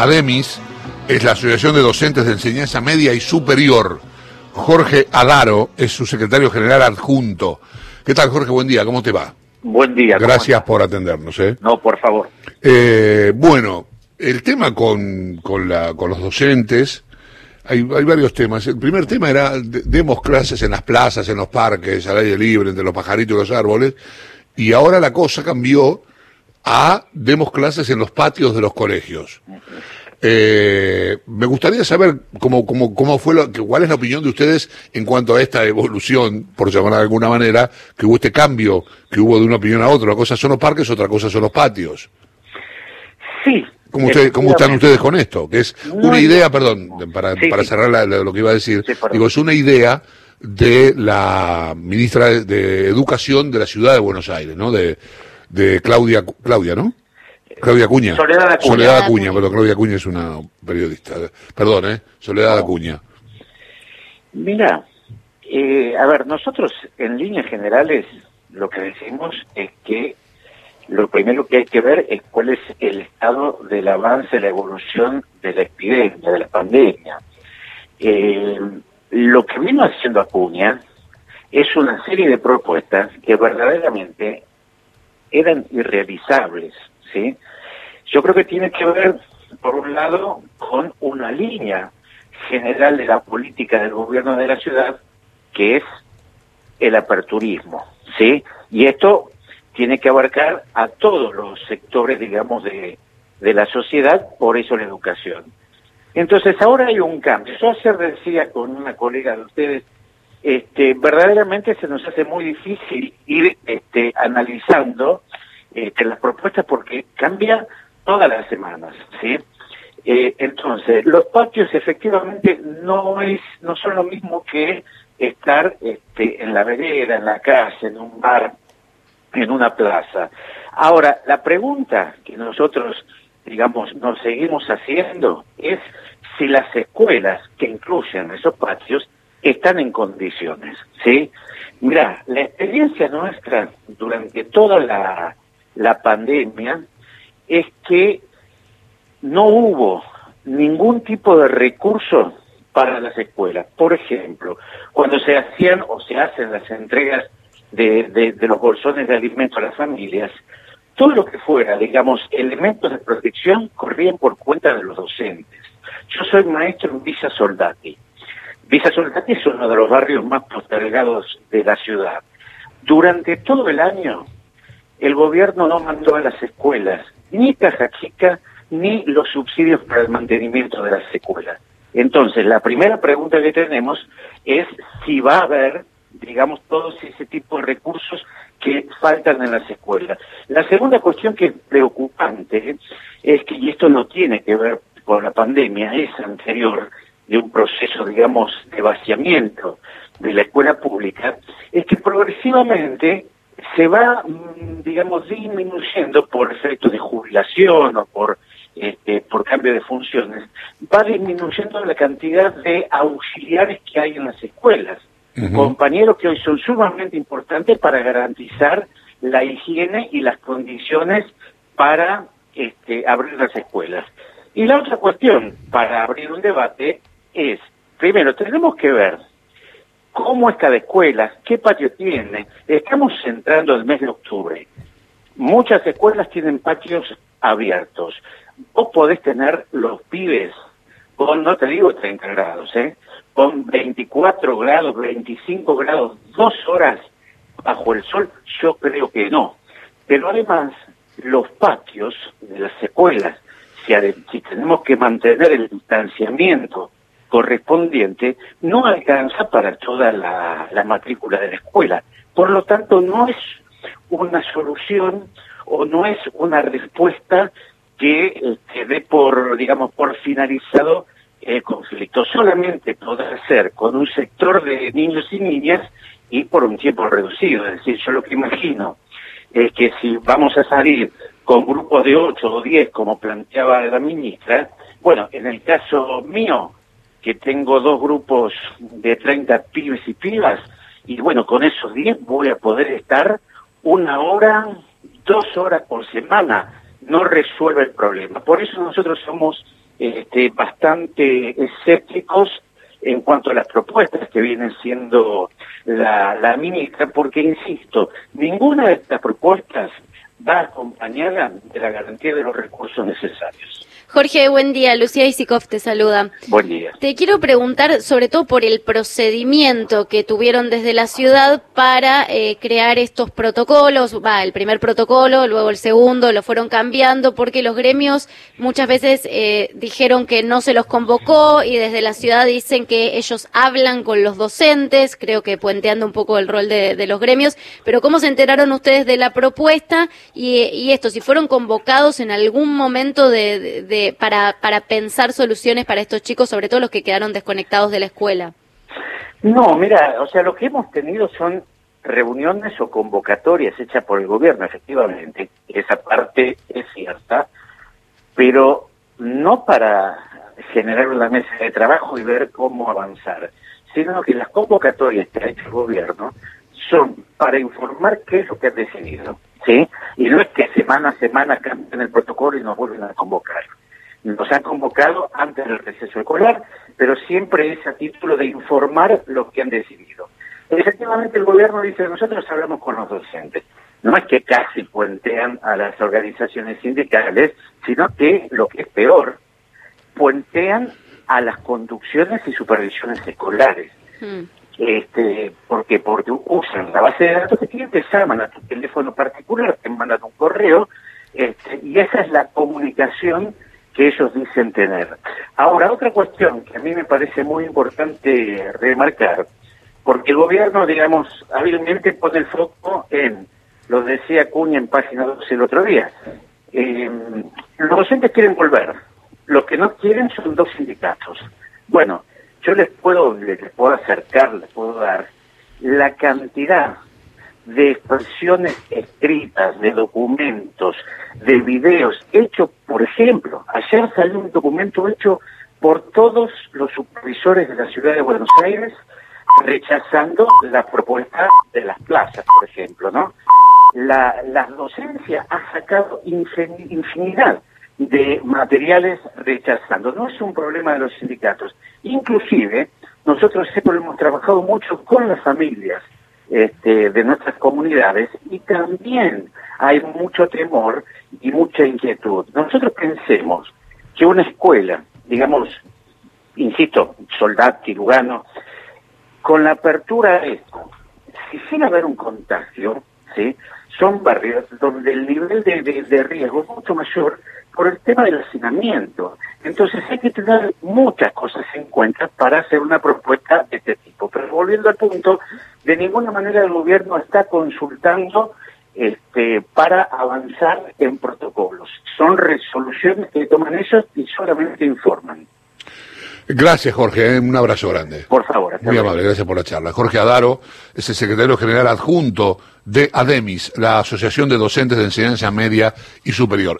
ADEMIS es la Asociación de Docentes de Enseñanza Media y Superior. Jorge Alaro es su secretario general adjunto. ¿Qué tal, Jorge? Buen día, ¿cómo te va? Buen día. Gracias por atendernos. ¿eh? No, por favor. Eh, bueno, el tema con, con, la, con los docentes, hay, hay, varios temas. El primer tema era, demos clases en las plazas, en los parques, al aire libre, entre los pajaritos y los árboles, y ahora la cosa cambió a demos clases en los patios de los colegios. Eh, me gustaría saber cómo, cómo, cómo fue lo, cuál es la opinión de ustedes en cuanto a esta evolución, por llamarla de alguna manera, que hubo este cambio que hubo de una opinión a otra. Una cosa son los parques, otra cosa son los patios. Sí. ¿Cómo, ustedes, ¿Cómo están ustedes con esto? Que es una idea, perdón, para, para cerrar lo que iba a decir, digo, es una idea de la ministra de, de, Educación de la Ciudad de Buenos Aires, ¿no? De, de Claudia, Claudia, ¿no? Claudia Acuña. Soledad Acuña. Soledad Acuña, pero Claudia Acuña es una periodista. Perdón, ¿eh? Soledad Acuña. Mira, eh, a ver, nosotros en líneas generales lo que decimos es que lo primero que hay que ver es cuál es el estado del avance, la evolución de la epidemia, de la pandemia. Eh, lo que vino haciendo Acuña es una serie de propuestas que verdaderamente eran irrealizables, ¿sí? Yo creo que tiene que ver, por un lado, con una línea general de la política del gobierno de la ciudad, que es el aperturismo, ¿sí? Y esto tiene que abarcar a todos los sectores, digamos, de, de la sociedad, por eso la educación. Entonces, ahora hay un cambio. Yo ayer decía con una colega de ustedes, este, verdaderamente se nos hace muy difícil ir este, analizando este, las propuestas porque cambia todas las semanas, ¿sí? Eh, entonces, los patios efectivamente no es no son lo mismo que estar este, en la vereda, en la calle, en un bar, en una plaza. Ahora, la pregunta que nosotros, digamos, nos seguimos haciendo es si las escuelas que incluyen esos patios están en condiciones, ¿sí? Mira, la experiencia nuestra durante toda la, la pandemia es que no hubo ningún tipo de recurso para las escuelas. Por ejemplo, cuando se hacían o se hacen las entregas de, de, los bolsones de alimentos a las familias, todo lo que fuera, digamos, elementos de protección corrían por cuenta de los docentes. Yo soy maestro en Villa Soldati. Villa Soldati es uno de los barrios más postergados de la ciudad. Durante todo el año, el gobierno no mandó a las escuelas ni caja chica ni los subsidios para el mantenimiento de las escuelas. Entonces, la primera pregunta que tenemos es si va a haber, digamos, todos ese tipo de recursos que faltan en las escuelas. La segunda cuestión que es preocupante es que, y esto no tiene que ver con la pandemia, es anterior de un proceso, digamos, de vaciamiento de la escuela pública, es que progresivamente se va, mm, digamos, disminuyendo por efecto de jubilación o por, este, por cambio de funciones, va disminuyendo la cantidad de auxiliares que hay en las escuelas, compañeros que hoy son sumamente importantes para garantizar la higiene y las condiciones para este, abrir las escuelas. Y la otra cuestión para abrir un debate es, primero, tenemos que ver cómo es cada escuela, qué patio tiene. Estamos entrando el mes de octubre. Muchas escuelas tienen patios abiertos. Vos podés tener los pibes con, no te digo 30 grados, ¿eh? con 24 grados, 25 grados, dos horas bajo el sol, yo creo que no. Pero además, los patios de las escuelas, si tenemos que mantener el distanciamiento correspondiente no alcanza para toda la, matrícula de la escuela. Por lo tanto, no es una solución o no es una respuesta que se dé por, digamos, por finalizado el conflicto. Solamente podrá ser con un sector de niños y niñas y por un tiempo reducido. Es decir, yo lo que imagino es que si vamos a salir con grupos de 8 o 10, como planteaba la ministra, bueno, en el caso mío, que tengo dos grupos de 30 pibes y pibas, y bueno, con esos 10 voy a poder estar una hora, dos horas por semana. No resuelve el problema. Por eso nosotros somos este, bastante escépticos en cuanto a las propuestas que vienen siendo la, la ministra, porque, insisto, ninguna de estas propuestas va acompañada de la garantía de los recursos necesarios. Jorge, buen día. Lucía Isikov te saluda. Buen día. Te quiero preguntar sobre todo por el procedimiento que tuvieron desde la ciudad para eh, crear estos protocolos. Va, el primer protocolo, luego el segundo, lo fueron cambiando porque los gremios muchas veces eh, dijeron que no se los convocó y desde la ciudad dicen que ellos hablan con los docentes, creo que puenteando un poco el rol de, de los gremios. Pero ¿cómo se enteraron ustedes de la propuesta y, y esto? Si fueron convocados en algún momento de, de para, para pensar soluciones para estos chicos, sobre todo los que quedaron desconectados de la escuela? No, mira, o sea, lo que hemos tenido son reuniones o convocatorias hechas por el gobierno, efectivamente, esa parte es cierta, pero no para generar una mesa de trabajo y ver cómo avanzar, sino que las convocatorias que ha hecho el gobierno son para informar qué es lo que ha decidido, ¿sí? Y no es que semana a semana cambien el protocolo y nos vuelven a convocar nos han convocado antes del receso escolar, pero siempre es a título de informar lo que han decidido. Efectivamente, el gobierno dice, nosotros hablamos con los docentes. No es que casi puentean a las organizaciones sindicales, sino que, lo que es peor, puentean a las conducciones y supervisiones escolares. Hmm. Este, porque porque usan la base de datos que tienen, te llaman a tu teléfono particular, te mandan un correo, este, y esa es la comunicación ellos dicen tener. Ahora, otra cuestión que a mí me parece muy importante remarcar, porque el gobierno, digamos, hábilmente pone el foco en, lo decía Cuña en página 12 el otro día, eh, los docentes quieren volver, los que no quieren son dos sindicatos. Bueno, yo les puedo, les puedo acercar, les puedo dar la cantidad de expresiones escritas, de documentos, de videos hechos, por ejemplo, ayer salió un documento hecho por todos los supervisores de la ciudad de Buenos Aires rechazando la propuesta de las plazas, por ejemplo, ¿no? La, la docencia ha sacado infinidad de materiales rechazando. No es un problema de los sindicatos. Inclusive, nosotros hemos trabajado mucho con las familias, este, de nuestras comunidades y también hay mucho temor y mucha inquietud. Nosotros pensemos que una escuela, digamos, insisto, Soldati, Lugano, con la apertura de esto, si sin haber un contagio, ¿sí? son barrios donde el nivel de, de riesgo es mucho mayor por el tema del hacinamiento. Entonces hay que tener muchas cosas en cuenta para hacer una propuesta de este tipo. Pero volviendo al punto, de ninguna manera el gobierno está consultando este, para avanzar en protocolos. Son resoluciones que toman ellos y solamente informan. Gracias, Jorge. ¿eh? Un abrazo grande. Por favor. Muy amable, gracias por la charla. Jorge Adaro es el secretario general adjunto de ADEMIS, la Asociación de Docentes de Enseñanza Media y Superior.